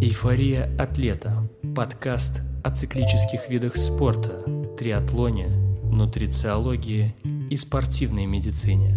Эйфория атлета. Подкаст о циклических видах спорта, триатлоне, нутрициологии и спортивной медицине.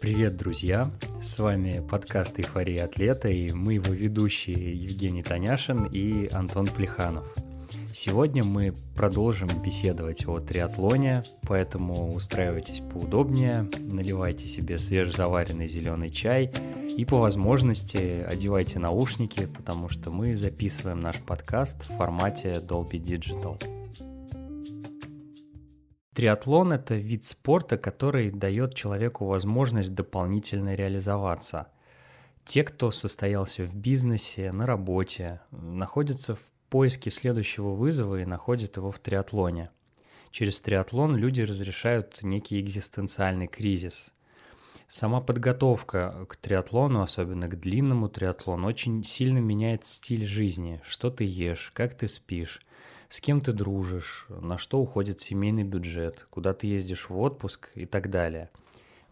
Привет, друзья! С вами подкаст «Эйфория атлета» и мы его ведущие Евгений Таняшин и Антон Плеханов – Сегодня мы продолжим беседовать о триатлоне, поэтому устраивайтесь поудобнее, наливайте себе свежезаваренный зеленый чай и по возможности одевайте наушники, потому что мы записываем наш подкаст в формате Dolby Digital. Триатлон – это вид спорта, который дает человеку возможность дополнительно реализоваться. Те, кто состоялся в бизнесе, на работе, находятся в поиске следующего вызова и находят его в триатлоне. Через триатлон люди разрешают некий экзистенциальный кризис. Сама подготовка к триатлону, особенно к длинному триатлону, очень сильно меняет стиль жизни. Что ты ешь, как ты спишь, с кем ты дружишь, на что уходит семейный бюджет, куда ты ездишь в отпуск и так далее.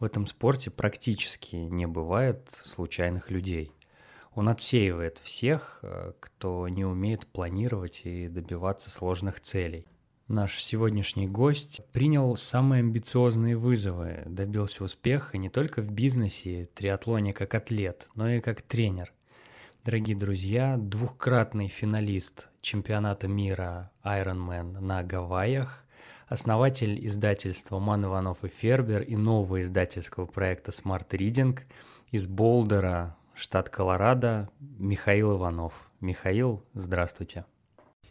В этом спорте практически не бывает случайных людей – он отсеивает всех, э, кто не умеет планировать и добиваться сложных целей. Наш сегодняшний гость принял самые амбициозные вызовы, добился успеха не только в бизнесе, триатлоне как атлет, но и как тренер. Дорогие друзья, двухкратный финалист чемпионата мира Ironman на Гавайях, основатель издательства Ман Иванов и Фербер и нового издательского проекта Smart Reading из Болдера, штат Колорадо, Михаил Иванов. Михаил, здравствуйте.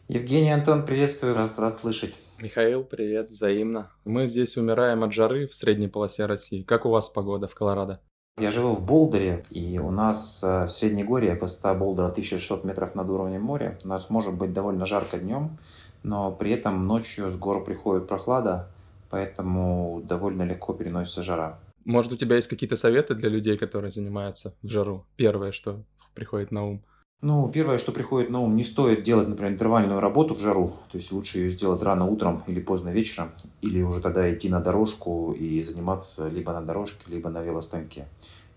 Евгений, Антон, приветствую, раз рад слышать. Михаил, привет, взаимно. Мы здесь умираем от жары в средней полосе России. Как у вас погода в Колорадо? Я живу в Болдере, и у нас э, в Среднегорье, высота Болдера 1600 метров над уровнем моря. У нас может быть довольно жарко днем, но при этом ночью с гор приходит прохлада, поэтому довольно легко переносится жара. Может, у тебя есть какие-то советы для людей, которые занимаются в жару? Первое, что приходит на ум. Ну, первое, что приходит на ум, не стоит делать, например, интервальную работу в жару. То есть лучше ее сделать рано утром или поздно вечером. Или уже тогда идти на дорожку и заниматься либо на дорожке, либо на велостанке.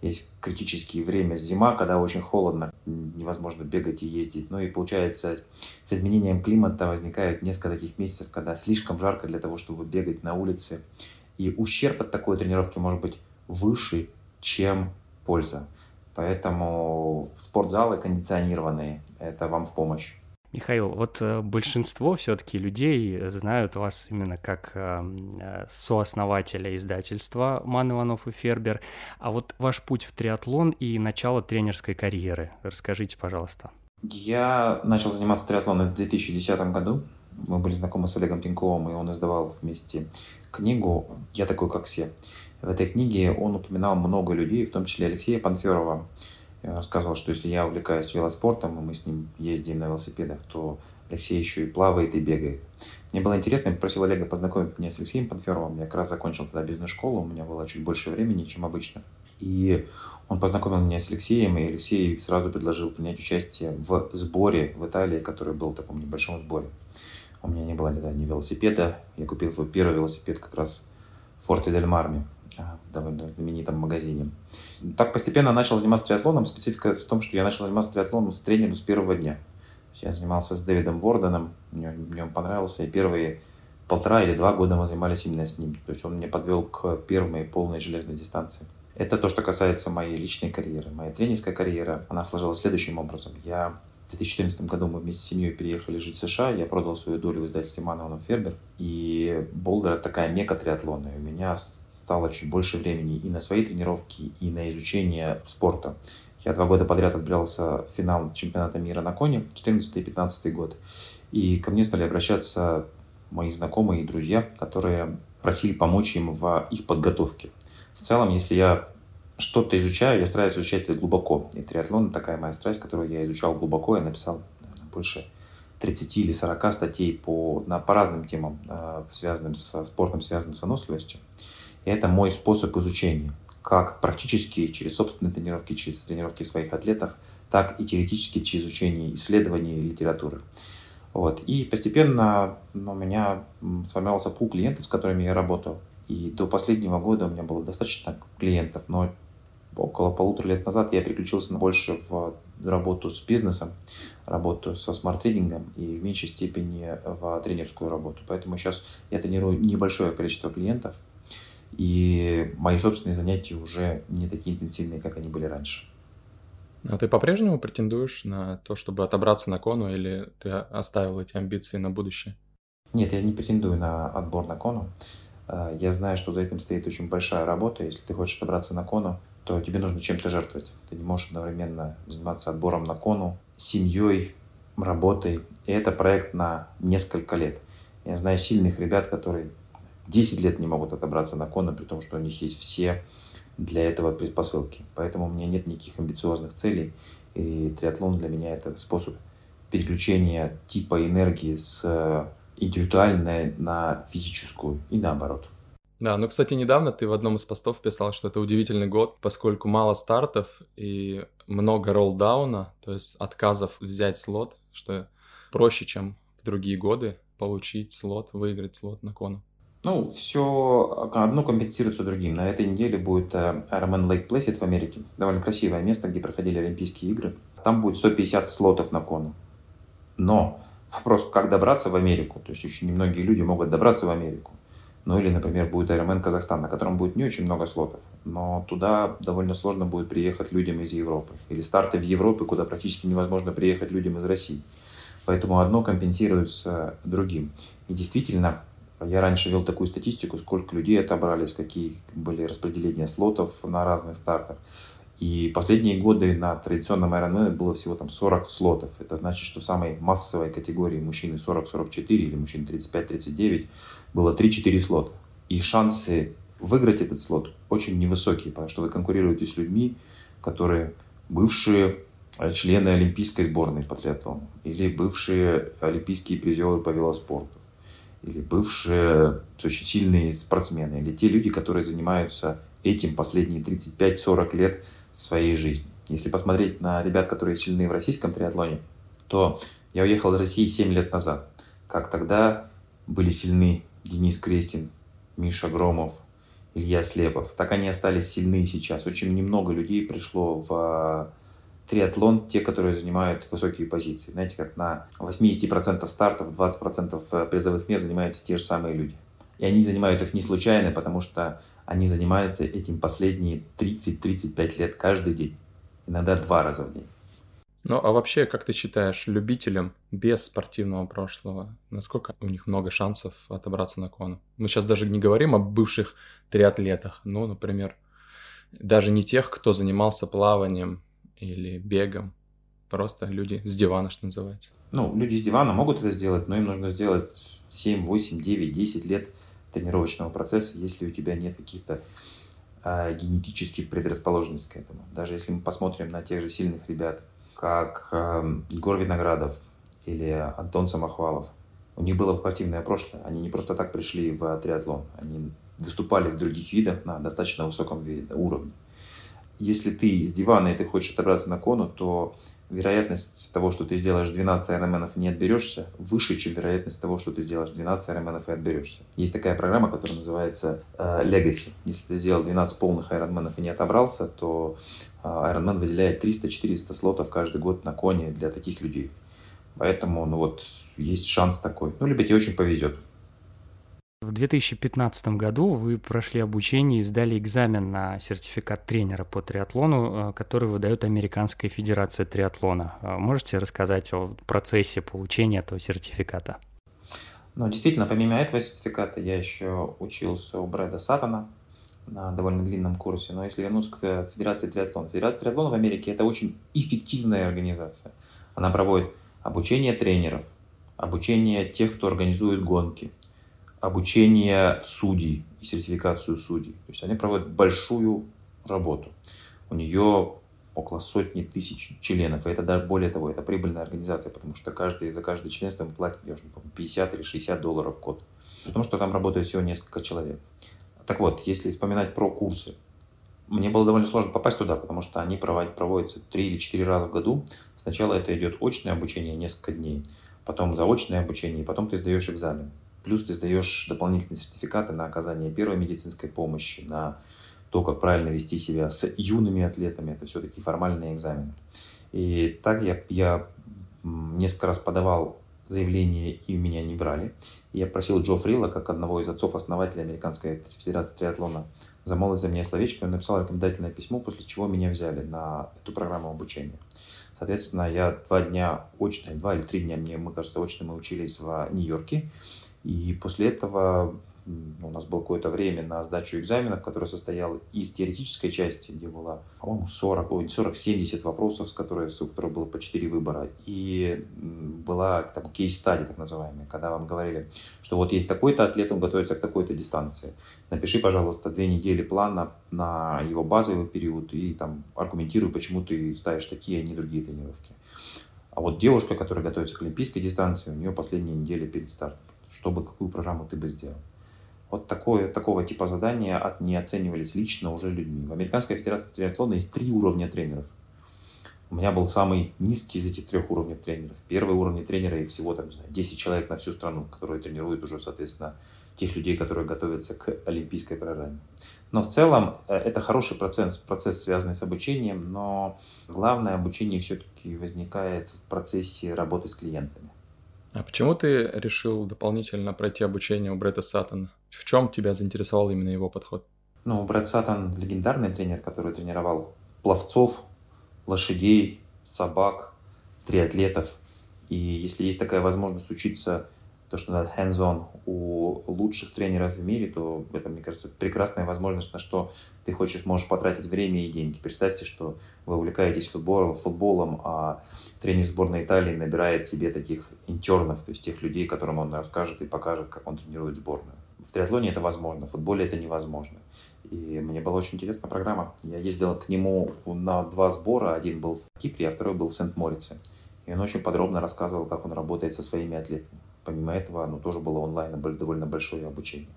Есть критические время зима, когда очень холодно, невозможно бегать и ездить. Ну и получается, с изменением климата возникает несколько таких месяцев, когда слишком жарко для того, чтобы бегать на улице и ущерб от такой тренировки может быть выше, чем польза. Поэтому спортзалы кондиционированные – это вам в помощь. Михаил, вот э, большинство все-таки людей знают вас именно как э, сооснователя издательства Ман Иванов и Фербер. А вот ваш путь в триатлон и начало тренерской карьеры. Расскажите, пожалуйста. Я начал заниматься триатлоном в 2010 году. Мы были знакомы с Олегом Тиньковым, и он издавал вместе книгу «Я такой, как все». В этой книге он упоминал много людей, в том числе Алексея Панферова. Рассказывал, что если я увлекаюсь велоспортом, и мы с ним ездим на велосипедах, то Алексей еще и плавает, и бегает. Мне было интересно, я попросил Олега познакомить меня с Алексеем Панферовым. Я как раз закончил тогда бизнес-школу, у меня было чуть больше времени, чем обычно. И он познакомил меня с Алексеем, и Алексей сразу предложил принять участие в сборе в Италии, который был в таком небольшом сборе. У меня не было тогда ни велосипеда. Я купил свой первый велосипед как раз в Форте Дель Марме, а, в довольно знаменитом магазине. Так постепенно начал заниматься триатлоном. Специфика в том, что я начал заниматься триатлоном с тренером с первого дня. Я занимался с Дэвидом Ворденом, мне, мне он понравился, и первые полтора или два года мы занимались именно с ним. То есть он меня подвел к первой полной железной дистанции. Это то, что касается моей личной карьеры. Моя тренерская карьера, она сложилась следующим образом. Я в 2014 году мы вместе с семьей переехали жить в США, я продал свою долю в издательстве Манованов Фербер, и Болдер это такая мека триатлона, и у меня стало чуть больше времени и на свои тренировки, и на изучение спорта. Я два года подряд отбирался в финал чемпионата мира на коне, 14 и 15 год, и ко мне стали обращаться мои знакомые и друзья, которые просили помочь им в их подготовке. В целом, если я что-то изучаю, я стараюсь изучать это глубоко. И триатлон такая моя страсть, которую я изучал глубоко. Я написал наверное, больше 30 или 40 статей по, на, по разным темам, э, связанным с спортом, связанным с выносливостью. И это мой способ изучения. Как практически через собственные тренировки, через тренировки своих атлетов, так и теоретически через изучение исследований литературы. Вот. И постепенно ну, у меня сформировался пул клиентов, с которыми я работал. И до последнего года у меня было достаточно клиентов, но около полутора лет назад я переключился больше в работу с бизнесом, работу со smart-трейдингом и в меньшей степени в тренерскую работу. Поэтому сейчас я тренирую небольшое количество клиентов, и мои собственные занятия уже не такие интенсивные, как они были раньше. А ты по-прежнему претендуешь на то, чтобы отобраться на кону, или ты оставил эти амбиции на будущее? Нет, я не претендую на отбор на кону. А, я знаю, что за этим стоит очень большая работа. Если ты хочешь отобраться на кону, то тебе нужно чем-то жертвовать. Ты не можешь одновременно заниматься отбором на кону, семьей, работой. И это проект на несколько лет. Я знаю сильных ребят, которые 10 лет не могут отобраться на кону, при том, что у них есть все для этого предпосылки. Поэтому у меня нет никаких амбициозных целей. И триатлон для меня это способ переключения типа энергии с интеллектуальной на физическую и наоборот. Да, ну, кстати, недавно ты в одном из постов писал, что это удивительный год, поскольку мало стартов и много роллдауна, то есть отказов взять слот, что проще, чем в другие годы получить слот, выиграть слот на кону. Ну, все одно компенсируется другим. На этой неделе будет э, Ironman Lake Placid в Америке. Довольно красивое место, где проходили Олимпийские игры. Там будет 150 слотов на кону. Но вопрос, как добраться в Америку. То есть очень немногие люди могут добраться в Америку. Ну или, например, будет Ironman Казахстан, на котором будет не очень много слотов. Но туда довольно сложно будет приехать людям из Европы. Или старты в Европе, куда практически невозможно приехать людям из России. Поэтому одно компенсируется другим. И действительно, я раньше вел такую статистику, сколько людей отобрались, какие были распределения слотов на разных стартах. И последние годы на традиционном Ironman было всего там 40 слотов. Это значит, что в самой массовой категории мужчины 40-44 или мужчин 35-39 было 3-4 слота. И шансы выиграть этот слот очень невысокие, потому что вы конкурируете с людьми, которые бывшие члены олимпийской сборной по триатлону или бывшие олимпийские призеры по велоспорту или бывшие очень сильные спортсмены, или те люди, которые занимаются этим последние 35-40 лет своей жизни. Если посмотреть на ребят, которые сильны в российском триатлоне, то я уехал из России 7 лет назад. Как тогда были сильны Денис Крестин, Миша Громов, Илья Слепов. Так они остались сильны сейчас. Очень немного людей пришло в триатлон те, которые занимают высокие позиции. Знаете, как на 80% стартов, 20% э, призовых мест занимаются те же самые люди. И они занимают их не случайно, потому что они занимаются этим последние 30-35 лет каждый день. Иногда два раза в день. Ну, а вообще, как ты считаешь, любителям без спортивного прошлого, насколько у них много шансов отобраться на кону? Мы сейчас даже не говорим о бывших триатлетах, ну, например, даже не тех, кто занимался плаванием или бегом. Просто люди с дивана, что называется. Ну, люди с дивана могут это сделать, но им нужно сделать 7, 8, 9, 10 лет тренировочного процесса, если у тебя нет каких-то э, генетических предрасположенностей к этому. Даже если мы посмотрим на тех же сильных ребят, как Егор Виноградов или Антон Самохвалов, у них было спортивное прошлое. Они не просто так пришли в триатлон. Они выступали в других видах на достаточно высоком уровне если ты с дивана и ты хочешь отобраться на кону, то вероятность того, что ты сделаешь 12 айронменов и не отберешься, выше, чем вероятность того, что ты сделаешь 12 айронменов и отберешься. Есть такая программа, которая называется э, Legacy. Если ты сделал 12 полных айронменов и не отобрался, то Ironman выделяет 300-400 слотов каждый год на коне для таких людей. Поэтому, ну вот, есть шанс такой. Ну, либо тебе очень повезет. В 2015 году вы прошли обучение и сдали экзамен на сертификат тренера по триатлону, э, который выдает Американская Федерация триатлона. Э, можете рассказать о процессе получения этого сертификата? Ну, действительно, помимо этого сертификата я еще учился у Брэда Саттона на довольно длинном курсе. Но если вернуться к Федерации триатлона. Федерация триатлона в Америке – это очень эффективная организация. Она проводит обучение тренеров, обучение тех, кто организует гонки – обучение судей и сертификацию судей. То есть они проводят большую работу. У нее около сотни тысяч членов. И это даже более того, это прибыльная организация, потому что каждый, за каждое членство мы платим, я уже не помню, 50 или 60 долларов в год. Потому что там работает всего несколько человек. Так вот, если вспоминать про курсы, мне было довольно сложно попасть туда, потому что они проводятся 3 или 4 раза в году. Сначала это идет очное обучение несколько дней, потом заочное обучение, и потом ты сдаешь экзамен. Плюс ты сдаешь дополнительные сертификаты на оказание первой медицинской помощи, на то, как правильно вести себя с юными атлетами, это все-таки формальные экзамены. И так я, я несколько раз подавал заявление, и меня не брали. Я просил Джо Фрила, как одного из отцов-основателей Американской Федерации триатлона, замолвить за меня словечко. Он написал рекомендательное письмо, после чего меня взяли на эту программу обучения. Соответственно, я два дня очно, два или три дня, мне, мы кажется, очно мы учились в Нью-Йорке. И после этого у нас было какое-то время на сдачу экзаменов, который состоял из теоретической части, где было, по-моему, 40, 40-70 вопросов, с которой, у которых было по 4 выбора, и была там кейс-стадия, так называемая, когда вам говорили, что вот есть такой-то атлет, он готовится к такой-то дистанции. Напиши, пожалуйста, две недели плана на его базовый период и там аргументируй, почему ты ставишь такие, а не другие тренировки. А вот девушка, которая готовится к олимпийской дистанции, у нее последняя неделя перед стартом. Чтобы какую программу ты бы сделал? Вот такое, такого типа задания от, не оценивались лично уже людьми. В Американской Федерации триатлона есть три уровня тренеров. У меня был самый низкий из этих трех уровней тренеров. Первый уровень тренера, их всего там, не знаю, 10 человек на всю страну, которые тренируют уже, соответственно, тех людей, которые готовятся к олимпийской программе. Но в целом э, это хороший процесс, процесс, связанный с обучением, но главное обучение все-таки возникает в процессе работы с клиентами. А почему ты решил дополнительно пройти обучение у Бретта Саттона? В чем тебя заинтересовал именно его подход? Ну, Брэд Саттон легендарный тренер, который тренировал пловцов, лошадей, собак, триатлетов. И если есть такая возможность учиться то, что называется hands-on у лучших тренеров в мире, то это, мне кажется, прекрасная возможность, на что ты хочешь, можешь потратить время и деньги. Представьте, что вы увлекаетесь футболом, футболом а тренер сборной Италии набирает себе таких интернов, то есть тех людей, которым он расскажет и покажет, как он тренирует сборную. В триатлоне это возможно, в футболе это невозможно. И мне была очень интересная программа. Я ездил к нему на два сбора. Один был в Кипре, а второй был в Сент-Морице. И он очень подробно рассказывал, как он работает со своими атлетами. Помимо этого, ну, тоже было онлайн довольно большое обучение.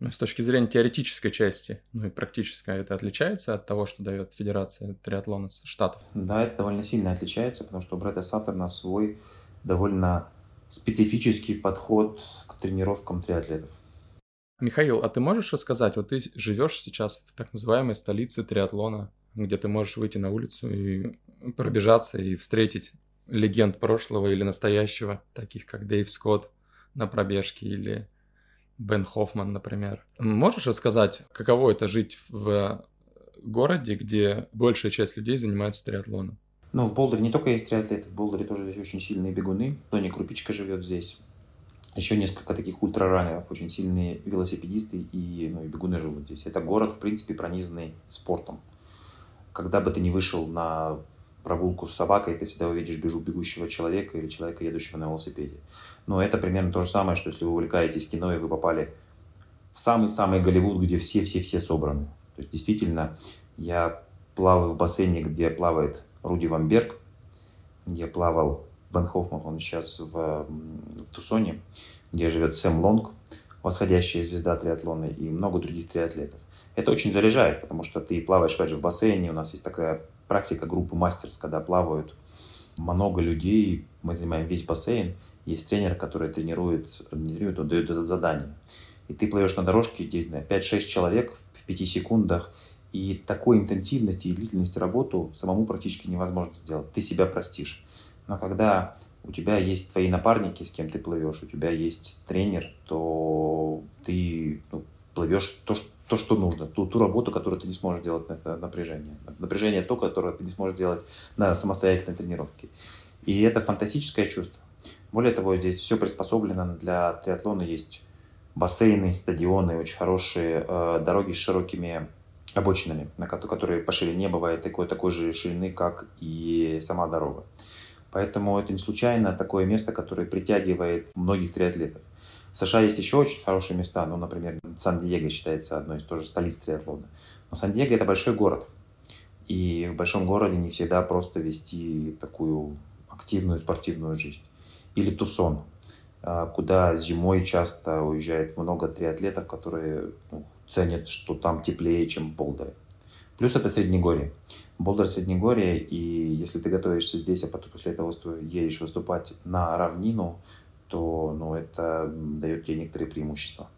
Ну, с точки зрения теоретической части, ну и практической, это отличается от того, что дает Федерация триатлона Штатов? Да, это довольно сильно отличается, потому что у Брэда Саттерна свой довольно специфический подход к тренировкам триатлетов. Михаил, а ты можешь рассказать, вот ты живешь сейчас в так называемой столице триатлона, где ты можешь выйти на улицу и пробежаться и встретить легенд прошлого или настоящего, таких как Дэйв Скотт на пробежке или Бен Хоффман, например. Можешь рассказать, каково это жить в городе, где большая часть людей занимается триатлоном? Ну, в Болдере не только есть триатлеты, в Болдере тоже есть очень сильные бегуны. Тони Крупичка живет здесь. Еще несколько таких ультраранеров, очень сильные велосипедисты и, ну, и бегуны живут здесь. Это город, в принципе, пронизанный спортом. Когда бы ты не вышел на прогулку с собакой, ты всегда увидишь бежу бегущего человека или человека, едущего на велосипеде. Но это примерно то же самое, что если вы увлекаетесь кино и вы попали в самый-самый Голливуд, где все-все-все собраны. То есть действительно, я плавал в бассейне, где плавает Руди Ван Берг, где плавал Бен Хоффман, он сейчас в, в Тусоне, где живет Сэм Лонг, восходящая звезда триатлона и много других триатлетов. Это очень заряжает, потому что ты плаваешь, опять же, в бассейне, у нас есть такая практика группы мастерс, когда плавают много людей, мы занимаем весь бассейн, есть тренер, который тренирует, тренирует он дает задание. И ты плывешь на дорожке, где 5-6 человек в 5 секундах, и такой интенсивности и длительности работу самому практически невозможно сделать. Ты себя простишь. Но когда у тебя есть твои напарники, с кем ты плывешь, у тебя есть тренер, то ты ну, плывешь то, что, то, что нужно, ту, ту работу, которую ты не сможешь делать на напряжение. Напряжение то, которое ты не сможешь делать на самостоятельной тренировке. И это фантастическое чувство. Более того, здесь все приспособлено для триатлона. Есть бассейны, стадионы, очень хорошие э, дороги с широкими обочинами, на которые по ширине бывает такой, такой же ширины, как и сама дорога. Поэтому это не случайно такое место, которое притягивает многих триатлетов. В США есть еще очень хорошие места, ну, например, Сан-Диего считается одной из тоже столиц триатлона. Но Сан-Диего это большой город. И в большом городе не всегда просто вести такую активную спортивную жизнь. Или Тусон, а, куда зимой часто уезжает много триатлетов, которые ну, ценят, что там теплее, чем в Болдере. Плюс это Среднегорье. Болдер Среднегорье, и если ты готовишься здесь, а потом после этого едешь выступать на равнину, то ну, это дает тебе некоторые преимущества.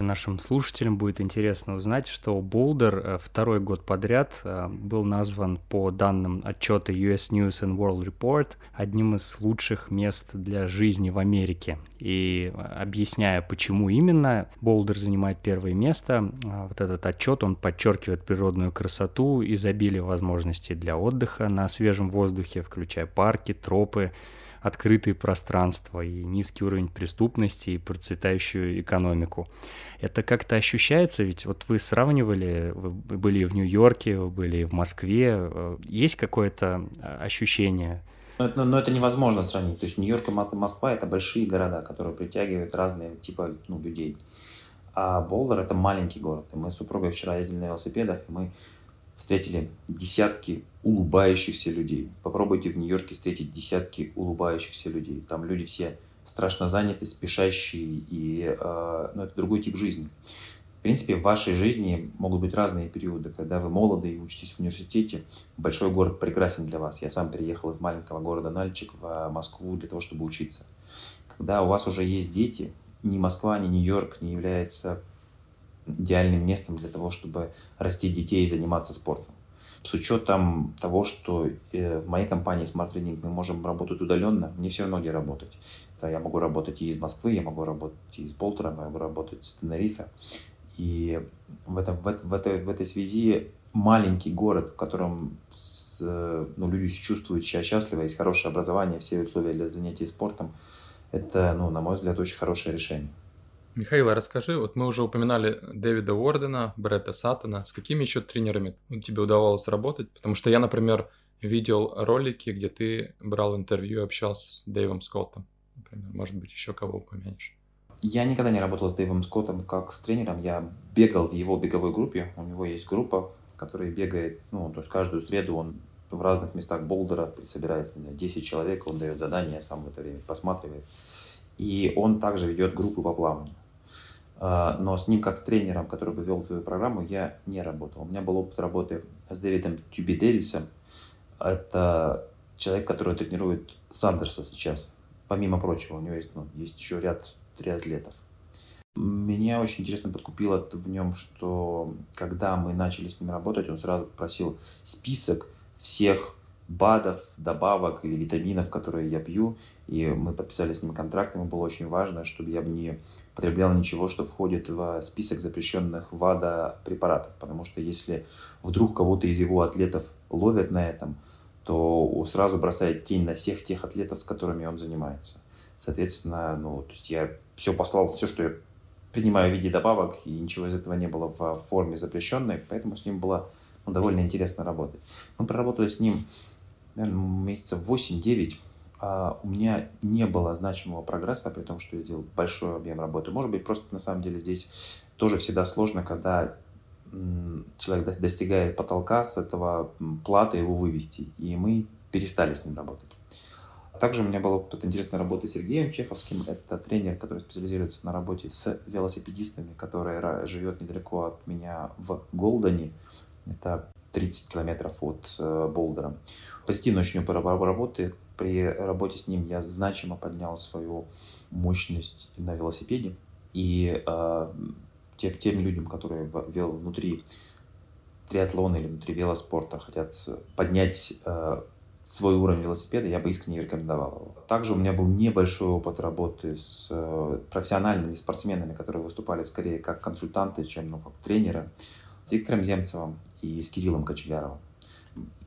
Нашим слушателям будет интересно узнать, что Болдер э, второй год подряд э, был назван по данным отчета US News and World Report одним из лучших мест для жизни в Америке. И э, объясняя, почему именно Болдер занимает первое место, вот этот отчет, он подчеркивает природную красоту, изобилие возможностей для отдыха на свежем воздухе, включая парки, тропы, открытые пространства и низкий уровень преступности и процветающую экономику. Это как-то ощущается, ведь вот вы сравнивали, вы были в Нью-Йорке, вы были в Москве, э, есть какое-то а, ощущение? Но, но, но это невозможно сравнить. То есть Нью-Йорк и Москва – это большие города, которые притягивают разные типа ну, людей. А Болдер – это маленький город. И мы с супругой вчера ездили на велосипедах, и мы встретили десятки улыбающихся людей. Попробуйте в Нью-Йорке встретить десятки улыбающихся людей. Там люди все страшно заняты, спешащие, и э, ну, это другой тип жизни. В принципе, в вашей жизни могут быть разные периоды. Когда вы молоды и учитесь в университете, большой город прекрасен для вас. Я сам переехал из маленького города Нальчик в Москву для того, чтобы учиться. Когда у вас уже есть дети, ни Москва, ни Нью-Йорк не является идеальным местом для того, чтобы растить детей и заниматься спортом. С учетом того, что э, в моей компании Smart Training мы можем работать удаленно, мне все равно где работать. Я могу работать и из Москвы, я могу работать и из Болтера, я могу работать из Тенерифе. И в, этом, в, в, этой, в этой связи маленький город, в котором с, ну, люди чувствуют себя счастливо, есть хорошее образование, все условия для занятий спортом, это, ну, на мой взгляд, очень хорошее решение. Михаил, расскажи, вот мы уже упоминали Дэвида Уордена, Бретта Саттона. С какими еще тренерами тебе удавалось работать? Потому что я, например, видел ролики, где ты брал интервью и общался с Дэйвом Скоттом. Например, может быть, еще кого упомянешь? Я никогда не работал с Дэйвом Скоттом как с тренером. Я бегал в его беговой группе. У него есть группа, которая бегает, ну, то есть каждую среду он в разных местах Болдера собирается 10 человек, он дает задания, сам в это время посматривает. И он также ведет группы по плаванию. А, но с ним как с тренером, который бы вел свою программу, я не работал. У меня был опыт работы с Дэвидом Тюби Дэвисом. Это человек, который тренирует Сандерса сейчас. Помимо прочего, у него есть, ну, есть еще ряд триатлетов. Меня очень интересно подкупило в нем, что когда мы начали с ним работать, он сразу просил список всех БАДов, добавок или витаминов, которые я пью. И мы подписали с ним контракт. Ему было очень важно, чтобы я не потреблял ничего, что входит в список запрещенных ВАДА препаратов. Потому что если вдруг кого-то из его атлетов ловят на этом, то сразу бросает тень на всех тех атлетов, с которыми он занимается. Соответственно, ну, то есть я все послал, все, что я принимаю в виде добавок, и ничего из этого не было в форме запрещенной, поэтому с ним было ну, довольно интересно работать. Мы проработали с ним наверное, месяцев 8-9 а у меня не было значимого прогресса, при том, что я делал большой объем работы. Может быть, просто на самом деле здесь тоже всегда сложно, когда человек достигает потолка с этого плата его вывести, и мы перестали с ним работать. Также у меня была интересная работа с Сергеем Чеховским. Это тренер, который специализируется на работе с велосипедистами, который живет недалеко от меня в Голдене. Это 30 километров от э, Болдера. Позитивно очень работает. При работе с ним я значимо поднял свою мощность на велосипеде. И э, тем, тем людям, которые в, в, внутри триатлона или внутри велоспорта хотят поднять э, свой уровень велосипеда, я бы искренне рекомендовал его. Также у меня был небольшой опыт работы с э, профессиональными спортсменами, которые выступали скорее как консультанты, чем ну, как тренеры. С Виктором Земцевым и с Кириллом Кочегаровым.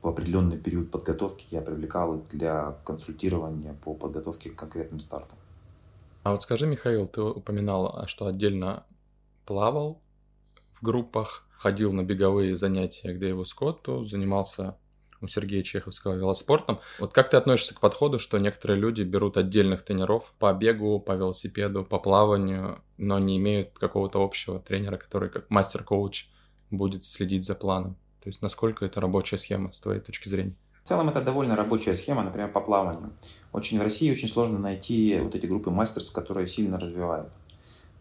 В определенный период подготовки я привлекал их для консультирования по подготовке к конкретным стартам. А вот скажи, Михаил, ты упоминал, что отдельно плавал в группах, ходил на беговые занятия к Дэйву Скотту, занимался у Сергея Чеховского велоспортом. Вот как ты относишься к подходу, что некоторые люди берут отдельных тренеров по бегу, по велосипеду, по плаванию, но не имеют какого-то общего тренера, который как мастер-коуч будет следить за планом? То есть насколько это рабочая схема с твоей точки зрения? В целом это довольно рабочая схема, например, по плаванию. Очень в России очень сложно найти вот эти группы мастерс, которые сильно развивают.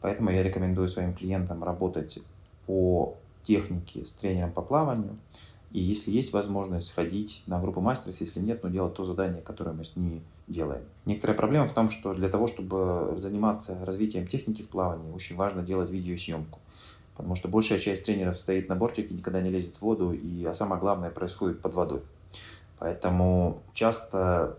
Поэтому я рекомендую своим клиентам работать по технике с тренером по плаванию И если есть возможность ходить на группу мастерс, если нет, ну делать то задание, которое мы с ними делаем. Некоторая проблема в том, что для того, чтобы заниматься развитием техники в плавании, очень важно делать видеосъемку. Потому что большая часть тренеров стоит на бортике, никогда не лезет в воду, и, а самое главное происходит под водой. Поэтому часто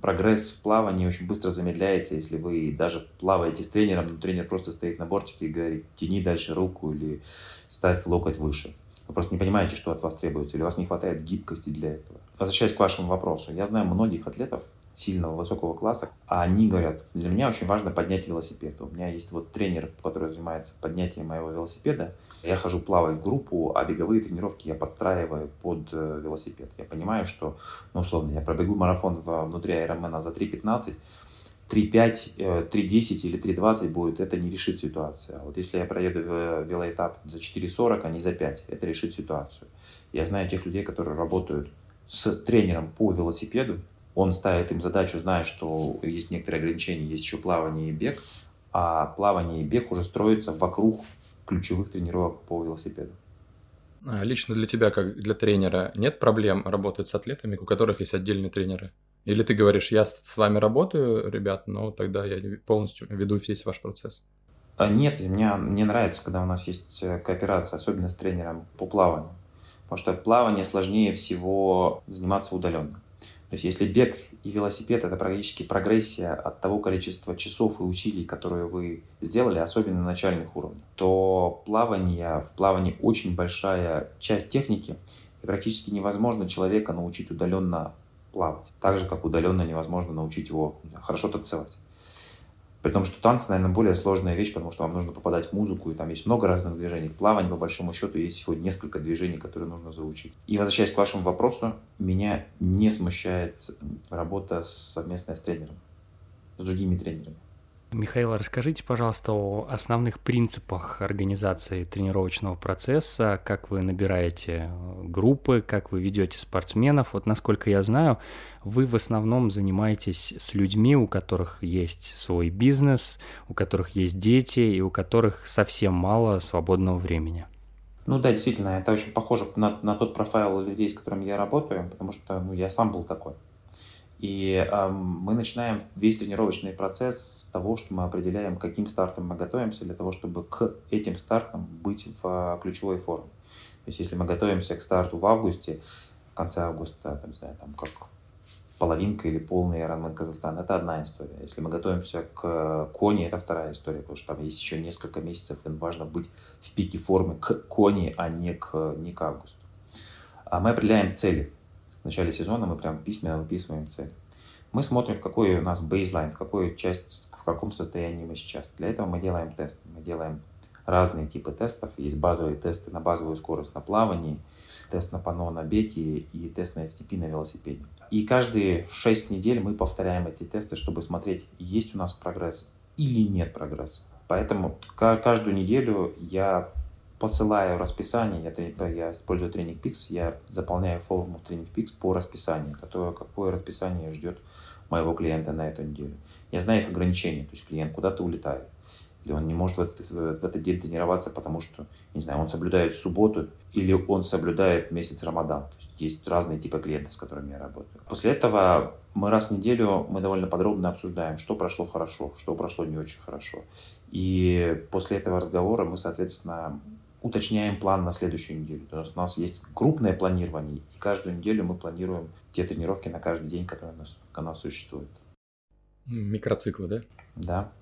прогресс в плавании очень быстро замедляется, если вы даже плаваете с тренером, но тренер просто стоит на бортике и говорит, тяни дальше руку или ставь локоть выше. Вы просто не понимаете, что от вас требуется, или у вас не хватает гибкости для этого. Возвращаясь к вашему вопросу, я знаю многих атлетов, сильного, высокого класса, а они говорят, для меня очень важно поднять велосипед. У меня есть вот тренер, который занимается поднятием моего велосипеда. Я хожу плавать в группу, а беговые тренировки я подстраиваю под э, велосипед. Я понимаю, что, ну, условно, я пробегу марафон внутри Ironman за 3.15, 3.5, 3.10 или 3.20 будет, это не решит ситуацию. А вот если я проеду велоэтап за 4.40, а не за 5, это решит ситуацию. Я знаю тех людей, которые работают с тренером по велосипеду, он ставит им задачу, зная, что есть некоторые ограничения, есть еще плавание и бег, а плавание и бег уже строятся вокруг ключевых тренировок по велосипеду. А лично для тебя, как для тренера, нет проблем работать с атлетами, у которых есть отдельные тренеры? Или ты говоришь, я с вами работаю, ребят, но тогда я полностью веду весь ваш процесс? А нет, мне, мне нравится, когда у нас есть э, кооперация, особенно с тренером по плаванию. Потому что плавание сложнее всего заниматься удаленно. То есть если бег и велосипед – это практически прогрессия от того количества часов и усилий, которые вы сделали, особенно на начальных уровнях, то плавание, в плавании очень большая часть техники, и практически невозможно человека научить удаленно плавать. Так же, как удаленно невозможно научить его хорошо танцевать. При том, что танцы, наверное, более сложная вещь, потому что вам нужно попадать в музыку, и там есть много разных движений. В плавании, по большому счету, есть всего несколько движений, которые нужно заучить. И возвращаясь к вашему вопросу, меня не смущает работа совместная с тренером, с другими тренерами. Михаил, расскажите, пожалуйста, о основных принципах организации тренировочного процесса, как вы набираете э, группы, как вы ведете спортсменов. Вот насколько я знаю, вы в основном занимаетесь с людьми, у которых есть свой бизнес, у которых есть дети и у которых совсем мало свободного времени. Ну да, действительно, это очень похоже на, на тот профайл людей, с которыми я работаю, потому что ну, я сам был такой. И э, мы начинаем весь тренировочный процесс с того, что мы определяем, каким стартом мы готовимся для того, чтобы к этим стартам быть в э, ключевой форме. То есть если мы готовимся к старту в августе, в конце августа, там, не знаю, там как половинка или полный Ironman Казахстан, это одна история. Если мы готовимся к коне, это вторая история, потому что там есть еще несколько месяцев, и важно быть в пике формы к коне, а не к, не к августу. А мы определяем цели в начале сезона мы прям письменно выписываем цель. Мы смотрим, в какой у нас бейзлайн, в какой часть, в каком состоянии мы сейчас. Для этого мы делаем тесты. Мы делаем разные типы тестов. Есть базовые тесты на базовую скорость на плавании, тест на пано на беге и тест на FTP на велосипеде. И каждые 6 недель мы повторяем эти тесты, чтобы смотреть, есть у нас прогресс или нет прогресса. Поэтому каждую неделю я посылаю расписание, я, я использую Training Peaks, я заполняю форму Training Peaks по расписанию, которое, какое расписание ждет моего клиента на эту неделю. Я знаю их ограничения, то есть клиент куда-то улетает, или он не может в этот, в этот день тренироваться, потому что, не знаю, он соблюдает субботу, или он соблюдает месяц Рамадан. То есть есть разные типы клиентов, с которыми я работаю. После этого мы раз в неделю мы довольно подробно обсуждаем, что прошло хорошо, что прошло не очень хорошо. И после этого разговора мы, соответственно, уточняем план на следующую неделю. То есть у нас есть крупное планирование, и каждую неделю мы планируем те тренировки на каждый день, которые у нас, у нас существуют. Микроциклы, да? Да.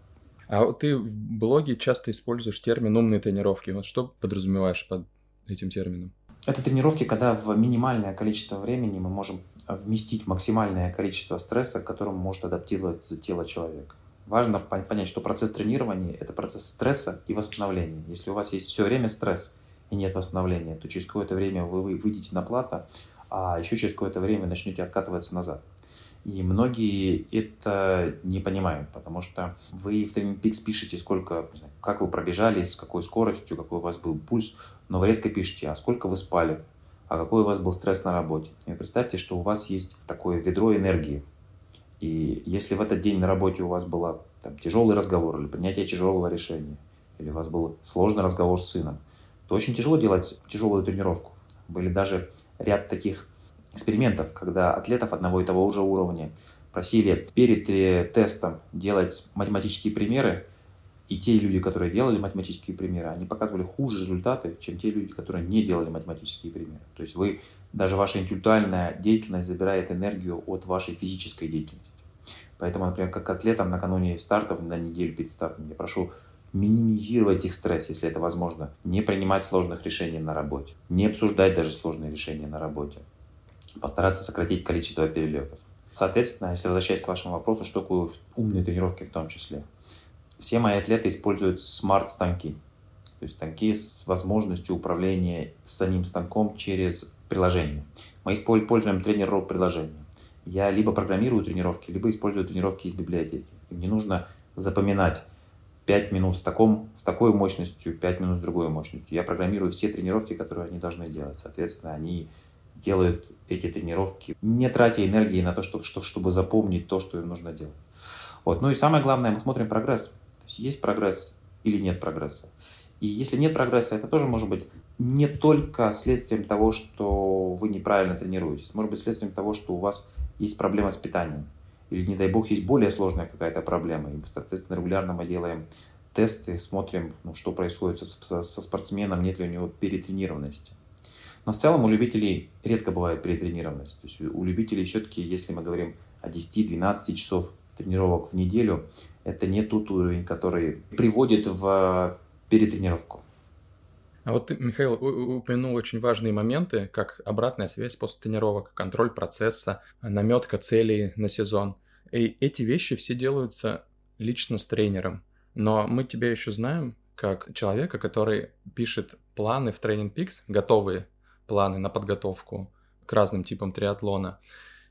А вот ты в блоге часто используешь термин «умные тренировки». Вот что подразумеваешь под этим термином? Это тренировки, когда в минимальное количество времени мы можем вместить максимальное количество стресса, к которому может адаптироваться тело человека. Важно понять, что процесс тренирования – это процесс стресса и восстановления. Если у вас есть все время стресс и нет восстановления, то через какое-то время вы выйдете на плато, а еще через какое-то время начнете откатываться назад. И многие это не понимают, потому что вы в Training Peaks пишете, сколько, как вы пробежали, с какой скоростью, какой у вас был пульс, но вы редко пишете, а сколько вы спали, а какой у вас был стресс на работе. И представьте, что у вас есть такое ведро энергии, и если в этот день на работе у вас был там, тяжелый разговор или принятие тяжелого решения, или у вас был сложный разговор с сыном, то очень тяжело делать тяжелую тренировку. Были даже ряд таких экспериментов, когда атлетов одного и того же уровня просили перед э, тестом делать математические примеры, и те люди, которые делали математические примеры, они показывали хуже результаты, чем те люди, которые не делали математические примеры. То есть вы, даже ваша интеллектуальная деятельность забирает энергию от вашей физической деятельности. Поэтому, например, как атлетам накануне стартов, на неделю перед стартом, я прошу минимизировать их стресс, если это возможно. Не принимать сложных решений на работе. Не обсуждать даже сложные решения на работе. Постараться сократить количество перелетов. Соответственно, если возвращаясь к вашему вопросу, что такое умные тренировки в том числе. Все мои атлеты используют смарт-станки. То есть станки с возможностью управления самим станком через приложение. Мы используем тренер приложения. Я либо программирую тренировки, либо использую тренировки из библиотеки. И мне нужно запоминать 5 минут в таком, с такой мощностью, 5 минут с другой мощностью. Я программирую все тренировки, которые они должны делать. Соответственно, они делают эти тренировки, не тратя энергии на то, чтобы, чтобы запомнить то, что им нужно делать. Вот. Ну и самое главное, мы смотрим прогресс. Есть есть прогресс или нет прогресса. И если нет прогресса, это тоже может быть не только следствием того, что вы неправильно тренируетесь. Может быть следствием того, что у вас есть проблема с питанием или, не дай бог, есть более сложная какая-то проблема. И, соответственно, регулярно мы делаем тесты, смотрим, ну, что происходит со, со спортсменом, нет ли у него перетренированности. Но в целом у любителей редко бывает перетренированность. То есть у любителей все-таки, если мы говорим о 10-12 часов тренировок в неделю, это не тот уровень, который приводит в перетренировку. А вот ты, Михаил, упомянул очень важные моменты, как обратная связь после тренировок, контроль процесса, наметка целей на сезон. И эти вещи все делаются лично с тренером. Но мы тебя еще знаем как человека, который пишет планы в Training Peaks, готовые планы на подготовку к разным типам триатлона.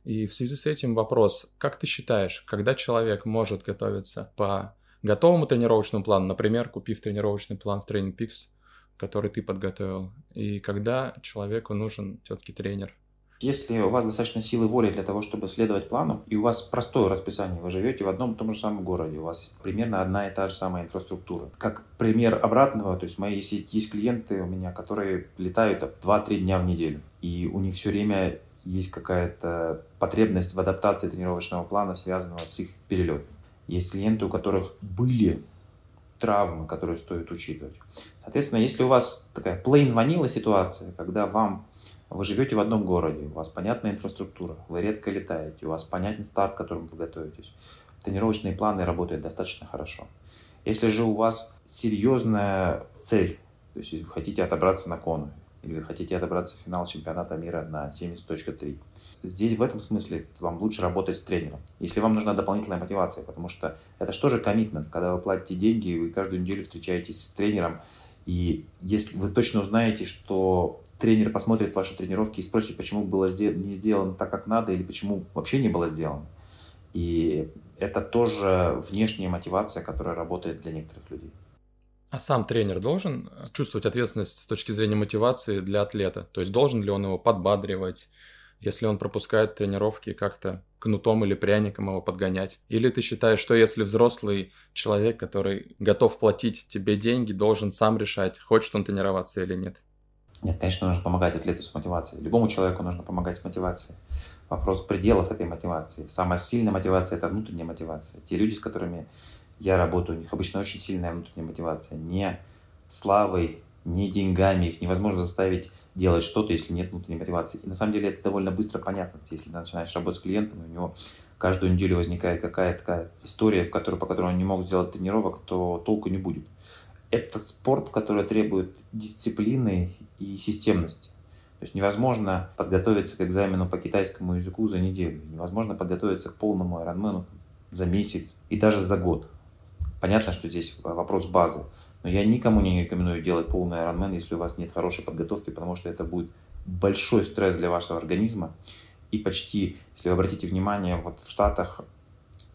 И в связи с этим вопрос, как ты считаешь, когда человек может готовиться по готовому тренировочному плану, например, купив тренировочный план в Training Peaks, который ты подготовил, и когда человеку нужен все-таки тренер? Если у вас достаточно силы воли для того, чтобы следовать плану, и у вас простое расписание, вы живете в одном и том же самом городе, у вас примерно одна и та же самая инфраструктура. Как пример обратного, то есть мои есть, есть клиенты у меня, которые летают 2-3 дня в неделю, и у них все время есть какая-то потребность в адаптации тренировочного плана, связанного с их перелетом. Есть клиенты, у которых были травмы, которые стоит учитывать. Соответственно, если у вас такая plain vanilla ситуация, когда вам вы живете в одном городе, у вас понятная инфраструктура, вы редко летаете, у вас понятен старт, к которому вы готовитесь, тренировочные планы работают достаточно хорошо. Если же у вас серьезная цель, то есть вы хотите отобраться на кону, или вы хотите отобраться в финал чемпионата мира на 70.3. Здесь в этом смысле вам лучше работать с тренером. Если вам нужна дополнительная мотивация, потому что это что же коммитмент, когда вы платите деньги, и вы каждую неделю встречаетесь с тренером, и если вы точно узнаете, что тренер посмотрит ваши тренировки и спросит, почему было не сделано так, как надо, или почему вообще не было сделано. И это тоже внешняя мотивация, которая работает для некоторых людей. А сам тренер должен чувствовать ответственность с точки зрения мотивации для атлета? То есть должен ли он его подбадривать, если он пропускает тренировки как-то кнутом или пряником его подгонять? Или ты считаешь, что если взрослый человек, который готов платить тебе деньги, должен сам решать, хочет он тренироваться или нет? Нет, конечно, нужно помогать атлету с мотивацией. Любому человеку нужно помогать с мотивацией. Вопрос пределов этой мотивации. Самая сильная мотивация – это внутренняя мотивация. Те люди, с которыми я работаю, у них обычно очень сильная внутренняя мотивация. Не славой, не деньгами. Их невозможно заставить делать что-то, если нет внутренней мотивации. И на самом деле это довольно быстро понятно. Если ты начинаешь работать с клиентом, у него каждую неделю возникает какая-то такая история, в которой, по которой он не мог сделать тренировок, то толку не будет. Это спорт, который требует дисциплины и системности. То есть невозможно подготовиться к экзамену по китайскому языку за неделю. Невозможно подготовиться к полному айронмену за месяц и даже за год. Понятно, что здесь вопрос базы. Но я никому не рекомендую делать полный Ironman, если у вас нет хорошей подготовки, потому что это будет большой стресс для вашего организма. И почти, если вы обратите внимание, вот в Штатах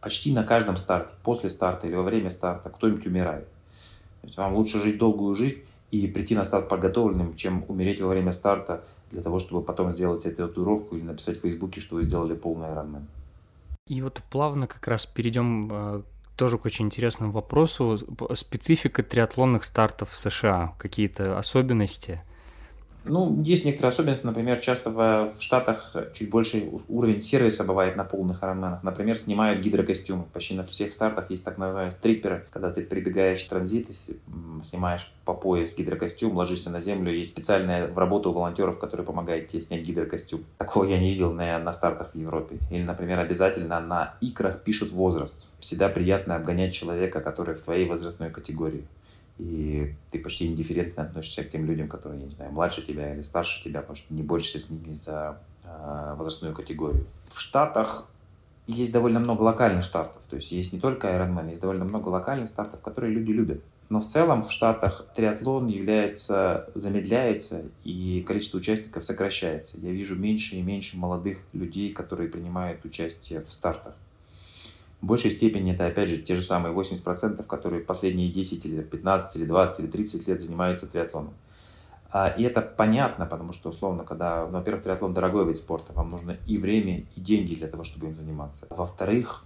почти на каждом старте, после старта или во время старта кто-нибудь умирает. То есть вам лучше жить долгую жизнь и прийти на старт подготовленным, чем умереть во время старта для того, чтобы потом сделать эту татуировку или написать в Фейсбуке, что вы сделали полный Ironman. И вот плавно как раз перейдем э, тоже к очень интересному вопросу. Специфика триатлонных стартов в США, какие-то особенности. Ну, есть некоторые особенности, например, часто в, в Штатах чуть больше уровень сервиса бывает на полных айронменах. Например, снимают гидрокостюмы. Почти на всех стартах есть так называемые стрипперы, когда ты прибегаешь в транзит, снимаешь по пояс гидрокостюм, ложишься на землю. Есть специальная в работу волонтеров, которые помогают тебе снять гидрокостюм. Такого я не видел на, на стартах в Европе. Или, например, обязательно на икрах пишут возраст. Всегда приятно обгонять человека, который в твоей возрастной категории и ты почти индифферентно относишься к тем людям, которые, я не знаю, младше тебя или старше тебя, потому что не борешься с ними за э, возрастную категорию. В Штатах есть довольно много локальных стартов, то есть есть не только Ironman, есть довольно много локальных стартов, которые люди любят. Но в целом в Штатах триатлон является, замедляется, и количество участников сокращается. Я вижу меньше и меньше молодых людей, которые принимают участие в стартах. В большей степени это, опять же, те же самые 80%, которые последние 10 или 15 или 20 или 30 лет занимаются триатлоном. А, и это понятно, потому что, условно, когда, ну, во-первых, триатлон дорогой вид спорта, вам нужно и время, и деньги для того, чтобы им заниматься. Во-вторых,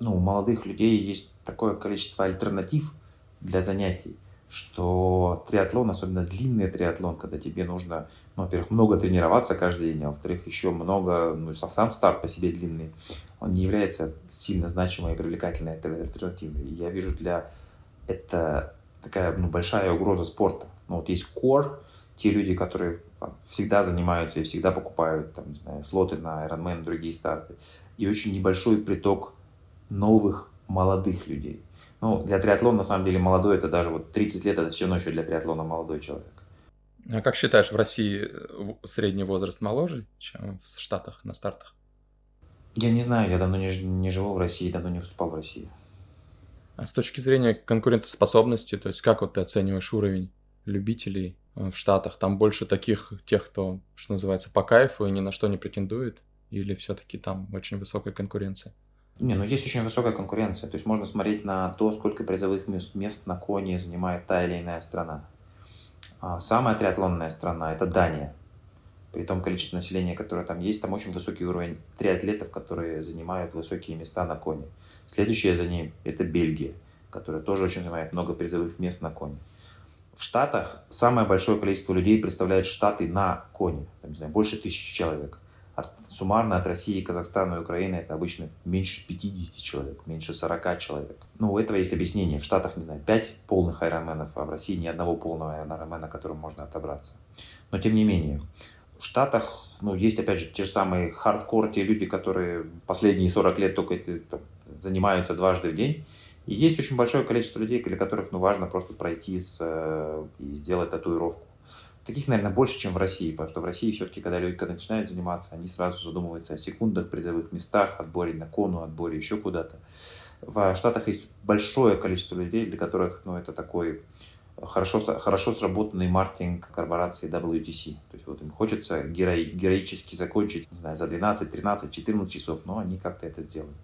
ну, у молодых людей есть такое количество альтернатив для занятий, что триатлон, особенно длинный триатлон, когда тебе нужно, ну, во-первых, много тренироваться каждый день, а во-вторых, еще много, ну, сам старт по себе длинный, он не является сильно значимой и привлекательной альтернативой. Я вижу для это такая ну, большая угроза спорта. Ну, вот есть core, те люди, которые там, всегда занимаются и всегда покупают там, не знаю, слоты на Ironman и другие старты. И очень небольшой приток новых молодых людей. Ну, для триатлона, на самом деле, молодой, это даже вот 30 лет, это все равно еще для триатлона молодой человек. А как считаешь, в России средний возраст моложе, чем в Штатах на стартах? Я не знаю, я давно не, не живу в России, давно не выступал в России. А с точки зрения конкурентоспособности, то есть как вот ты оцениваешь уровень любителей э, в Штатах? Там больше таких, тех, кто, что называется, по кайфу и ни на что не претендует? Или все-таки там очень высокая конкуренция? Не, ну есть очень высокая конкуренция. То есть можно смотреть на то, сколько призовых мест, мест на коне занимает та или иная страна. А самая триатлонная страна – это Дания. При том количестве населения, которое там есть, там очень высокий уровень триатлетов, которые занимают высокие места на коне. Следующее за ним – это Бельгия, которая тоже очень занимает много призовых мест на коне. В Штатах самое большое количество людей представляют Штаты на коне. Там, не знаю, больше тысячи человек. От, суммарно от России, Казахстана и Украины это обычно меньше 50 человек, меньше 40 человек. Ну, у этого есть объяснение. В Штатах, не знаю, 5 полных айронменов, а в России ни одного полного айронмена, которым можно отобраться. Но тем не менее, в Штатах, ну, есть, опять же, те же самые хардкор, те люди, которые последние 40 лет только там, занимаются дважды в день. И есть очень большое количество людей, для которых ну, важно просто пройти с, э, и сделать татуировку. Таких, наверное, больше, чем в России, потому что в России все-таки, когда люди когда начинают заниматься, они сразу задумываются о секундах, призовых местах, отборе на кону, отборе еще куда-то. В Штатах есть большое количество людей, для которых ну, это такой хорошо, хорошо сработанный маркетинг корпорации WTC. То есть вот им хочется герои, героически закончить, не знаю, за 12, 13, 14 часов, но они как-то это сделают.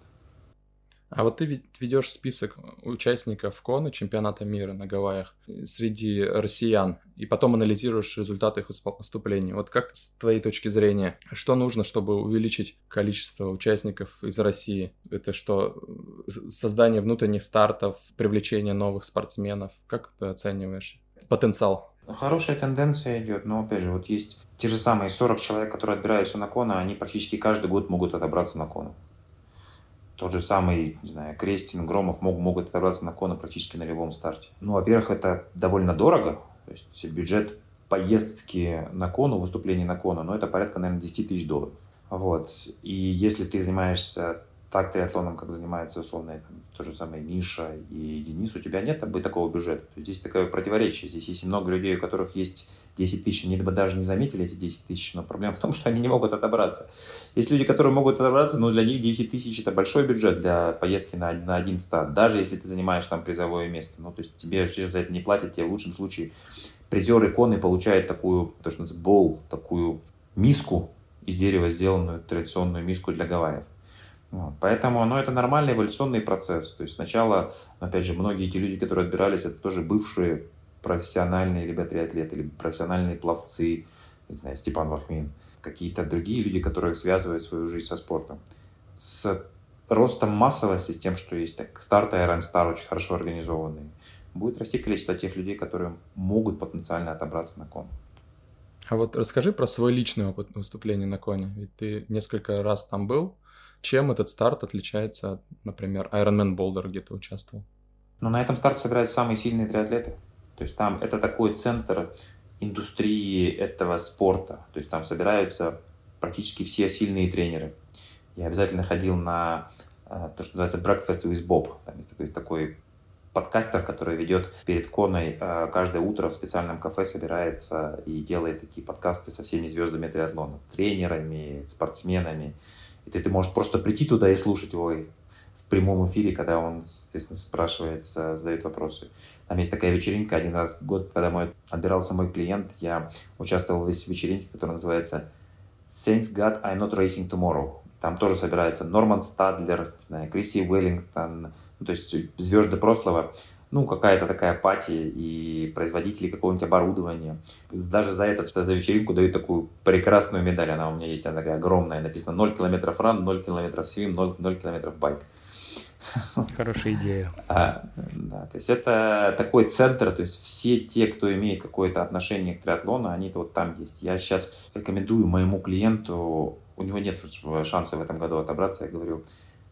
А вот ты ведешь список участников КОНа чемпионата мира на Гавайях среди россиян, и потом анализируешь результаты их выступлений. Вот как с твоей точки зрения, что нужно, чтобы увеличить количество участников из России? Это что, создание внутренних стартов, привлечение новых спортсменов? Как ты оцениваешь потенциал? Хорошая тенденция идет, но опять же, вот есть те же самые 40 человек, которые отбираются на Кона, они практически каждый год могут отобраться на Кона. Тот же самый, не знаю, Крестин, Громов мог, могут отобраться на Кона практически на любом старте. Ну, во-первых, это довольно дорого. То есть бюджет поездки на Кону, выступление на Кону, но это порядка, наверное, 10 тысяч долларов. Вот. И если ты занимаешься так триатлоном, как занимается условно там, то же самое Миша и Денис, у тебя нет бы такого бюджета. То есть здесь такое противоречие. Здесь есть много людей, у которых есть 10 тысяч, они бы даже не заметили эти 10 тысяч, но проблема в том, что они не могут отобраться. Есть люди, которые могут отобраться, но для них 10 тысяч это большой бюджет для поездки на, на один старт, даже если ты занимаешь там призовое место. Ну, то есть тебе за это не платят, тебе в лучшем случае призеры иконы получают такую, то, что называется, бол, такую миску из дерева сделанную, традиционную миску для Гавайев. Вот. Поэтому ну, это нормальный эволюционный процесс. То есть сначала, опять же, многие эти люди, которые отбирались, это тоже бывшие профессиональные либо триатлеты, либо профессиональные пловцы, не знаю, Степан Вахмин, какие-то другие люди, которые связывают свою жизнь со спортом. С ростом массовости, с тем, что есть так, старт Iron Star очень хорошо организованные, будет расти количество тех людей, которые могут потенциально отобраться на кон. А вот расскажи про свой личный опыт выступления на коне. Ведь ты несколько раз там был. Чем этот старт отличается от, например, Ironman Boulder, где ты участвовал? Ну, на этом старте сыграют самые сильные триатлеты. То есть там это такой центр индустрии этого спорта. То есть там собираются практически все сильные тренеры. Я обязательно ходил на э, то, что называется Breakfast with Bob. Там есть такой, такой подкастер, который ведет перед Коной э, каждое утро в специальном кафе собирается и делает такие подкасты со всеми звездами триатлона, тренерами, спортсменами. И ты, ты можешь просто прийти туда и слушать его в прямом эфире, когда он, соответственно, спрашивает, задает вопросы. Там есть такая вечеринка один раз в год, когда мой, отбирался мой клиент, я участвовал в вечеринке, которая называется Thanks God I'm not racing tomorrow. Там тоже собирается Норман Стадлер, не знаю, Криси Уэллингтон, ну, то есть звезды прошлого, ну, какая-то такая пати и производители какого-нибудь оборудования. Даже за этот, за вечеринку дают такую прекрасную медаль. Она у меня есть, она такая огромная. Написано 0 километров ран, 0 километров свим, 0, 0 километров байк. Хорошая идея. А, да, то есть это такой центр, то есть все те, кто имеет какое-то отношение к триатлону, они-то вот там есть. Я сейчас рекомендую моему клиенту, у него нет шанса в этом году отобраться, я говорю,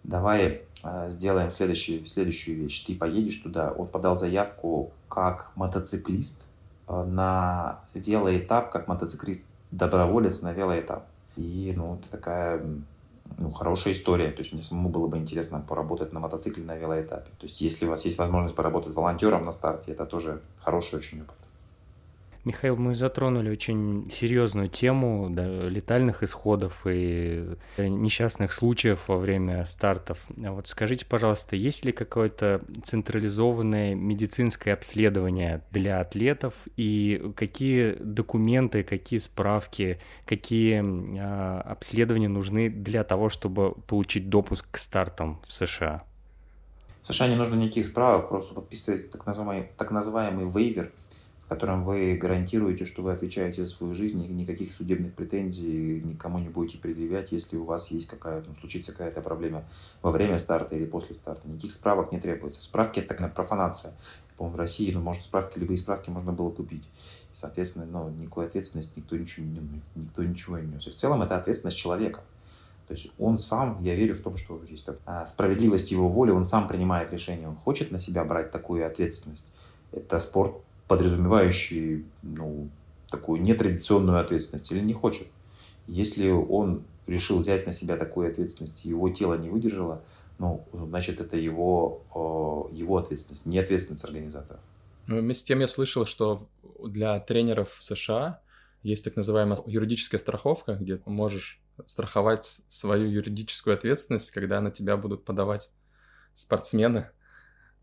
давай сделаем следующую, следующую вещь. Ты поедешь туда, он подал заявку как мотоциклист э, на велоэтап, как мотоциклист-доброволец на велоэтап. И, ну, это такая ну, хорошая история. То есть мне самому было бы интересно поработать на мотоцикле на велоэтапе. То есть если у вас есть возможность поработать волонтером на старте, это тоже хороший очень опыт. Михаил, мы затронули очень серьезную тему да, летальных исходов и несчастных случаев во время стартов. Вот скажите, пожалуйста, есть ли какое-то централизованное медицинское обследование для атлетов и какие документы, какие справки, какие а, обследования нужны для того, чтобы получить допуск к стартам в США? В США не нужно никаких справок, просто подписывать так называемый, так называемый вейвер – котором вы гарантируете, что вы отвечаете за свою жизнь, и никаких судебных претензий никому не будете предъявлять, если у вас есть какая-то, ну, случится какая-то проблема во время старта или после старта. Никаких справок не требуется. Справки – это такая профанация. По-моему, в России, ну, может, справки, любые справки можно было купить. И, соответственно, ну, никакой ответственности никто ничего, никто ничего не нес. И в целом это ответственность человека. То есть он сам, я верю в том, что есть а, справедливость его воли, он сам принимает решение, он хочет на себя брать такую ответственность. Это спорт подразумевающий ну, такую нетрадиционную ответственность или не хочет. Если он решил взять на себя такую ответственность, его тело не выдержало, ну, значит, это его, его ответственность, не ответственность организаторов. Ну, вместе с тем я слышал, что для тренеров в США есть так называемая юридическая страховка, где ты можешь страховать свою юридическую ответственность, когда на тебя будут подавать спортсмены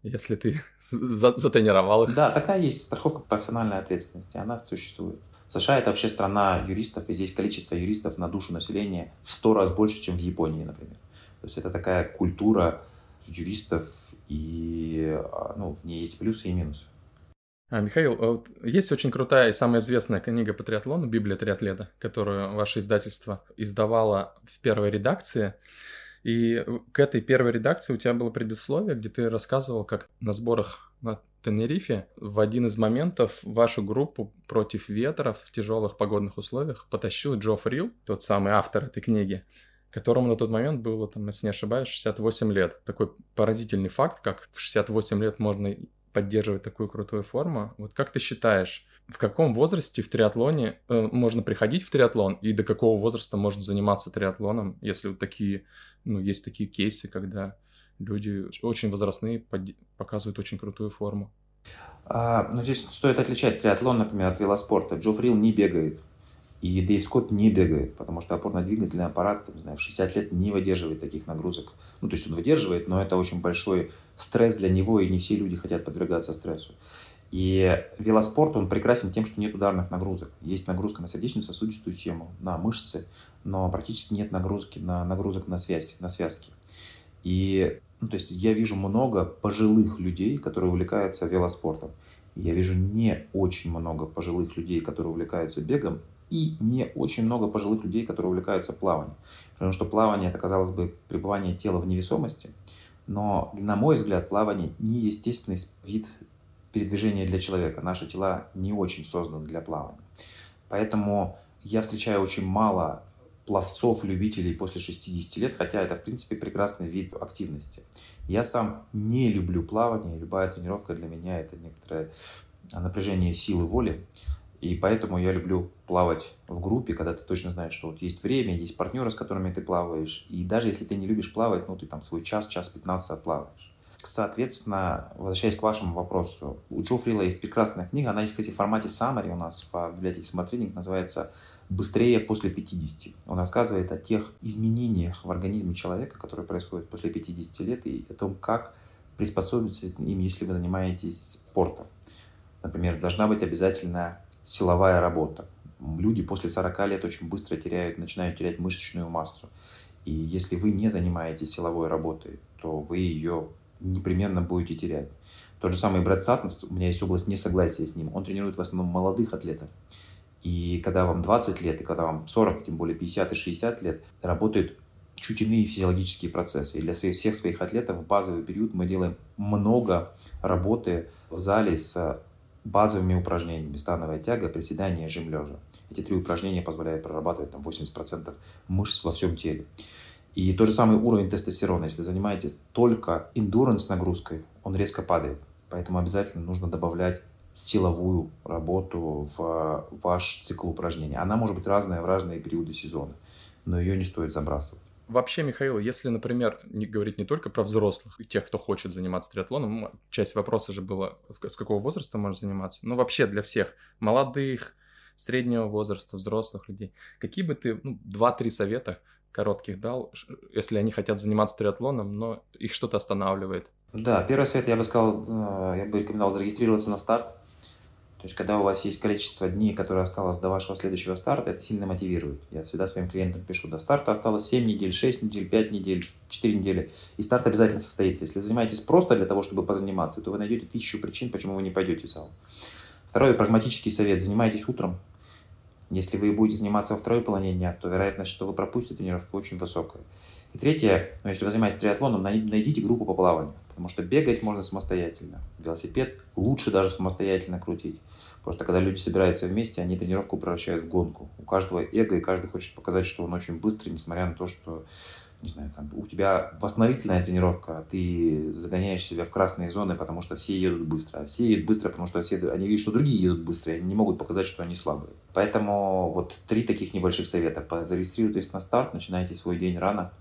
если ты затренировал их. Да, такая есть страховка профессиональной ответственности, она существует. США это вообще страна юристов, и здесь количество юристов на душу населения в сто раз больше, чем в Японии, например. То есть это такая культура юристов, и а, ну, в ней есть плюсы и минусы. А, Михаил, а есть очень крутая и самая известная книга по триатлону «Библия триатлета», которую ваше издательство издавало в первой редакции. И к этой первой редакции у тебя было предисловие, где ты рассказывал, как на сборах на Тенерифе в один из моментов вашу группу против ветра в тяжелых погодных условиях потащил Джо Фрил, тот самый автор этой книги, которому на тот момент было, там, если не ошибаюсь, 68 лет. Такой поразительный факт, как в 68 лет можно поддерживать такую крутую форму. Вот как ты считаешь, в каком возрасте в триатлоне э, можно приходить в триатлон и до какого возраста можно заниматься триатлоном, если вот такие, ну, есть такие кейсы, когда люди очень возрастные под... показывают очень крутую форму? А, ну, здесь стоит отличать триатлон, например, от велоспорта. Джо Фрил не бегает. И Скотт не бегает, потому что опорно-двигательный аппарат не знаю, в 60 лет не выдерживает таких нагрузок. Ну, то есть он выдерживает, но это очень большой стресс для него, и не все люди хотят подвергаться стрессу. И велоспорт, он прекрасен тем, что нет ударных нагрузок. Есть нагрузка на сердечно-сосудистую систему, на мышцы, но практически нет нагрузки на, нагрузок на, связь, на связки. И ну, то есть я вижу много пожилых людей, которые увлекаются велоспортом. Я вижу не очень много пожилых людей, которые увлекаются бегом, и не очень много пожилых людей, которые увлекаются плаванием. Потому что плавание, это, казалось бы, пребывание тела в невесомости, но, на мой взгляд, плавание не естественный вид передвижения для человека. Наши тела не очень созданы для плавания. Поэтому я встречаю очень мало пловцов, любителей после 60 лет, хотя это, в принципе, прекрасный вид активности. Я сам не люблю плавание, любая тренировка для меня это некоторое напряжение силы воли, и поэтому я люблю плавать в группе, когда ты точно знаешь, что вот есть время, есть партнеры, с которыми ты плаваешь, и даже если ты не любишь плавать, ну, ты там свой час, час 15 отплаваешь. Соответственно, возвращаясь к вашему вопросу, у Джо Фрила есть прекрасная книга, она есть, кстати, в формате summary у нас в библиотеке Смотринг, называется «Быстрее после 50». Он рассказывает о тех изменениях в организме человека, которые происходят после 50 лет, и о том, как приспособиться им, если вы занимаетесь спортом. Например, должна быть обязательно силовая работа. Люди после 40 лет очень быстро теряют, начинают терять мышечную массу. И если вы не занимаетесь силовой работой, то вы ее непременно будете терять. Тот же самый Брэд Саттенс, у меня есть область несогласия с ним, он тренирует в основном молодых атлетов. И когда вам 20 лет, и когда вам 40, тем более 50 и 60 лет, работают чуть иные физиологические процессы. И для всех своих атлетов в базовый период мы делаем много работы в зале с базовыми упражнениями. Становая тяга, приседания, жим лежа. Эти три упражнения позволяют прорабатывать там, 80% мышц во всем теле. И тот же самый уровень тестостерона, если занимаетесь только endurance нагрузкой, он резко падает. Поэтому обязательно нужно добавлять силовую работу в ваш цикл упражнений. Она может быть разная в разные периоды сезона, но ее не стоит забрасывать. Вообще, Михаил, если, например, не говорить не только про взрослых тех, кто хочет заниматься триатлоном, часть вопроса же была, с какого возраста можно заниматься, но вообще для всех, молодых, среднего возраста, взрослых людей, какие бы ты, ну, два-три совета коротких дал, если они хотят заниматься триатлоном, но их что-то останавливает? Да, первый совет я бы сказал, э, я бы рекомендовал зарегистрироваться на старт. То есть, когда у вас есть количество дней, которое осталось до вашего следующего старта, это сильно мотивирует. Я всегда своим клиентам пишу, до старта осталось 7 недель, 6 недель, 5 недель, 4 недели. И старт обязательно состоится. Если занимаетесь просто для того, чтобы позаниматься, то вы найдете тысячу причин, почему вы не пойдете в зал. Второй прагматический совет. Занимайтесь утром. Если вы будете заниматься во второй половине дня, то вероятность, что вы пропустите тренировку, очень высокая. Третье, ну, если вы занимаетесь триатлоном, найдите группу по плаванию, потому что бегать можно самостоятельно. Велосипед лучше даже самостоятельно крутить. Потому что когда люди собираются вместе, они тренировку превращают в гонку. У каждого эго, и каждый хочет показать, что он очень быстрый, несмотря на то, что не знаю, там, у тебя восстановительная тренировка, ты загоняешь себя в красные зоны, потому что все едут быстро. А все едут быстро, потому что все, они видят, что другие едут быстро, и они не могут показать, что они слабые. Поэтому вот три таких небольших совета. Зарегистрируйтесь на старт, начинайте свой день рано.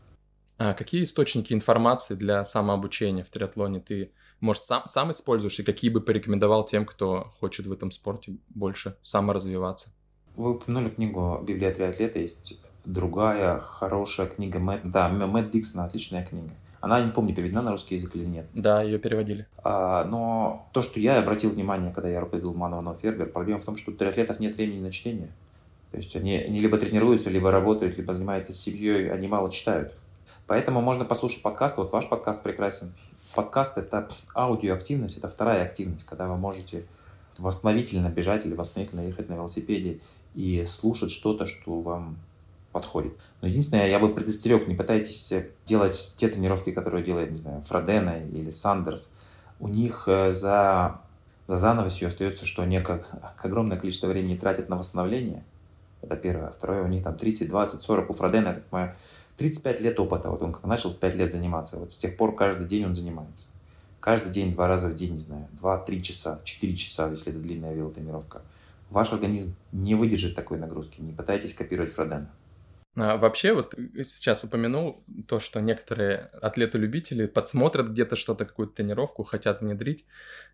А какие источники информации для самообучения в триатлоне ты, может, сам, сам используешь, и какие бы порекомендовал тем, кто хочет в этом спорте больше саморазвиваться? Вы упомянули книгу «Библия триатлета». Есть другая хорошая книга Мэтт, да, Мэтт Диксона, отличная книга. Она, не помню, переведена на русский язык или нет. Да, ее переводили. А, но то, что я обратил внимание, когда я руководил Манова Фербер, проблема в том, что у триатлетов нет времени на чтение. То есть они, они либо тренируются, либо работают, либо занимаются семьей, они мало читают. Поэтому можно послушать подкаст. Вот ваш подкаст прекрасен. Подкаст — это аудиоактивность, это вторая активность, когда вы можете восстановительно бежать или восстановительно ехать на велосипеде и слушать что-то, что вам подходит. Но единственное, я бы предостерег, не пытайтесь делать те тренировки, которые делает, не знаю, Фродена или Сандерс. У них э, за, за занавесью остается, что они как, огромное количество времени тратят на восстановление. Это первое. Второе, у них там 30, 20, 40. У Фродена, я так понимаю, 35 лет опыта. Вот он как начал в 5 лет заниматься. Вот с тех пор каждый день он занимается. Каждый день, два раза в день, не знаю, 2-3 часа, 4 часа, если это длинная велотренировка. Ваш организм не выдержит такой нагрузки. Не пытайтесь копировать Фродена. А вообще, вот э, сейчас упомянул то, что некоторые атлеты-любители подсмотрят где-то что-то, какую-то тренировку, хотят внедрить.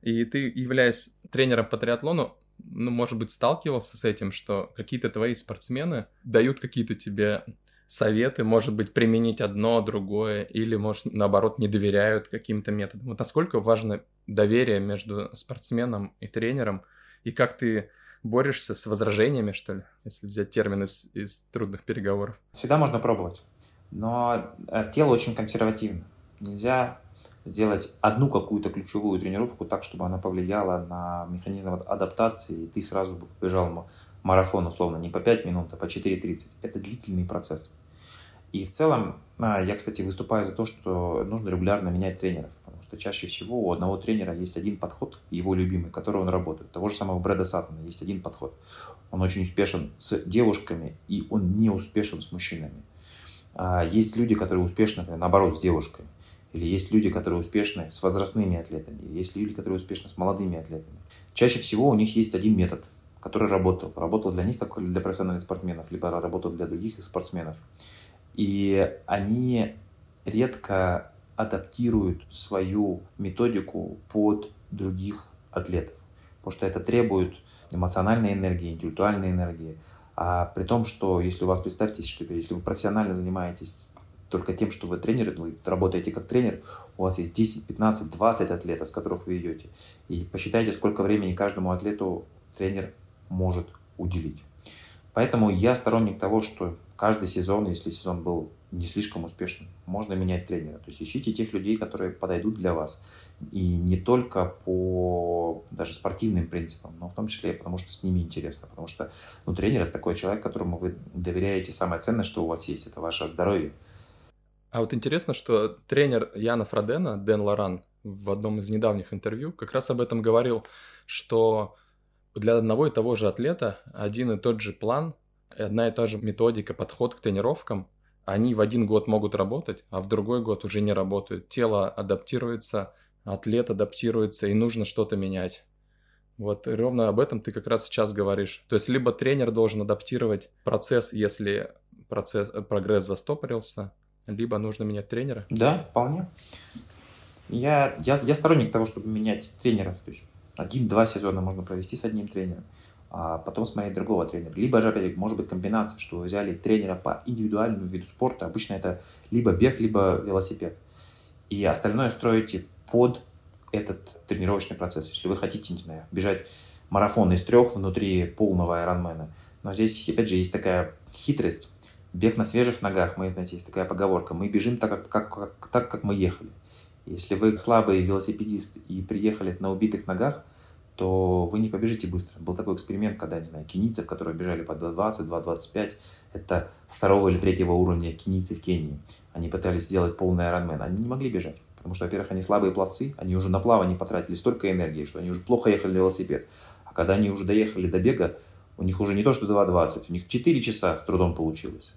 И ты, являясь тренером по триатлону, ну, может быть, сталкивался с этим, что какие-то твои спортсмены дают какие-то тебе советы, может быть, применить одно, другое, или, может, наоборот, не доверяют каким-то методам. Вот насколько важно доверие между спортсменом и тренером, и как ты борешься с возражениями, что ли, если взять термин из, из трудных переговоров? Всегда можно пробовать, но э, тело очень консервативно. Нельзя сделать одну какую-то ключевую тренировку так, чтобы она повлияла на механизм адаптации, и ты сразу бы побежал марафон, условно, не по 5 минут, а по 4.30. Это длительный процесс. И в целом, а, я, кстати, выступаю за то, что нужно регулярно менять тренеров. потому что чаще всего у одного тренера есть один подход, его любимый, который он работает. Того же самого Брэда Саттона есть один подход. Он очень успешен с девушками, и он не успешен с мужчинами. А есть люди, которые успешны, наоборот, с девушками. Или есть люди, которые успешны с возрастными атлетами. Или есть люди, которые успешны с молодыми атлетами. Чаще всего у них есть один метод, который работал. Работал для них, как для профессиональных спортсменов, либо работал для других спортсменов. И они редко адаптируют свою методику под других атлетов. Потому что это требует эмоциональной энергии, интеллектуальной энергии. А при том, что если у вас, представьте, что если вы профессионально занимаетесь только тем, что вы тренер, вы работаете как тренер, у вас есть 10, 15, 20 атлетов, с которых вы идете. И посчитайте, сколько времени каждому атлету тренер может уделить. Поэтому я сторонник того, что каждый сезон, если сезон был не слишком успешным, можно менять тренера. То есть ищите тех людей, которые подойдут для вас. И не только по даже спортивным принципам, но в том числе и потому, что с ними интересно. Потому что ну, тренер – это такой человек, которому вы доверяете самое ценное, что у вас есть, это ваше здоровье. А вот интересно, что тренер Яна Фродена, Дэн Лоран, в одном из недавних интервью как раз об этом говорил, что для одного и того же атлета один и тот же план, одна и та же методика, подход к тренировкам, они в один год могут работать, а в другой год уже не работают. Тело адаптируется, атлет адаптируется, и нужно что-то менять. Вот ровно об этом ты как раз сейчас говоришь. То есть либо тренер должен адаптировать процесс, если процесс, прогресс застопорился, либо нужно менять тренера? Да, вполне. Я, я, я сторонник того, чтобы менять тренеров. То есть один-два сезона можно провести с одним тренером, а потом смотреть другого тренера. Либо же, опять может быть комбинация, что вы взяли тренера по индивидуальному виду спорта. Обычно это либо бег, либо велосипед. И остальное строите под этот тренировочный процесс. Если вы хотите, не знаю, бежать марафон из трех внутри полного айронмена. Но здесь, опять же, есть такая хитрость. Бег на свежих ногах, мы, знаете, есть такая поговорка, мы бежим так, как, как, как, так, как мы ехали. Если вы слабый велосипедист и приехали на убитых ногах, то вы не побежите быстро. Был такой эксперимент, когда, не знаю, кенийцев, которые бежали по 2.20, 2.25, это второго или третьего уровня кенийцы в Кении. Они пытались сделать полный айронмен, они не могли бежать. Потому что, во-первых, они слабые пловцы, они уже на плавание потратили столько энергии, что они уже плохо ехали на велосипед. А когда они уже доехали до бега, у них уже не то, что 2.20, у них 4 часа с трудом получилось.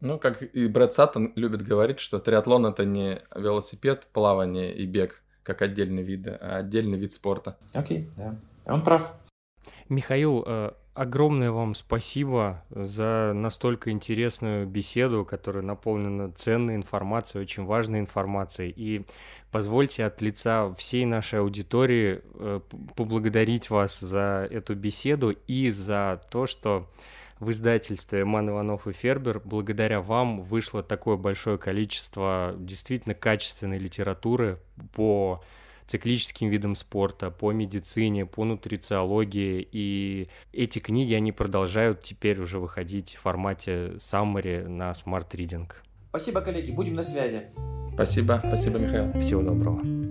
Ну, как и Брэд Саттон любит говорить, что триатлон – это не велосипед, плавание и бег, как отдельный вид, а отдельный вид спорта. Окей, okay, да. Он прав. Михаил, э, огромное вам спасибо за настолько интересную беседу, которая наполнена ценной информацией, очень важной информацией. И позвольте от лица всей нашей аудитории э, поблагодарить вас за эту беседу и за то, что в издательстве «Ман Иванов и Фербер» благодаря вам вышло такое большое количество действительно качественной литературы по циклическим видам спорта, по медицине, по нутрициологии. И эти книги, они продолжают теперь уже выходить в формате summary на Smart Reading. Спасибо, коллеги, будем на связи. Спасибо, спасибо, Михаил. Всего доброго.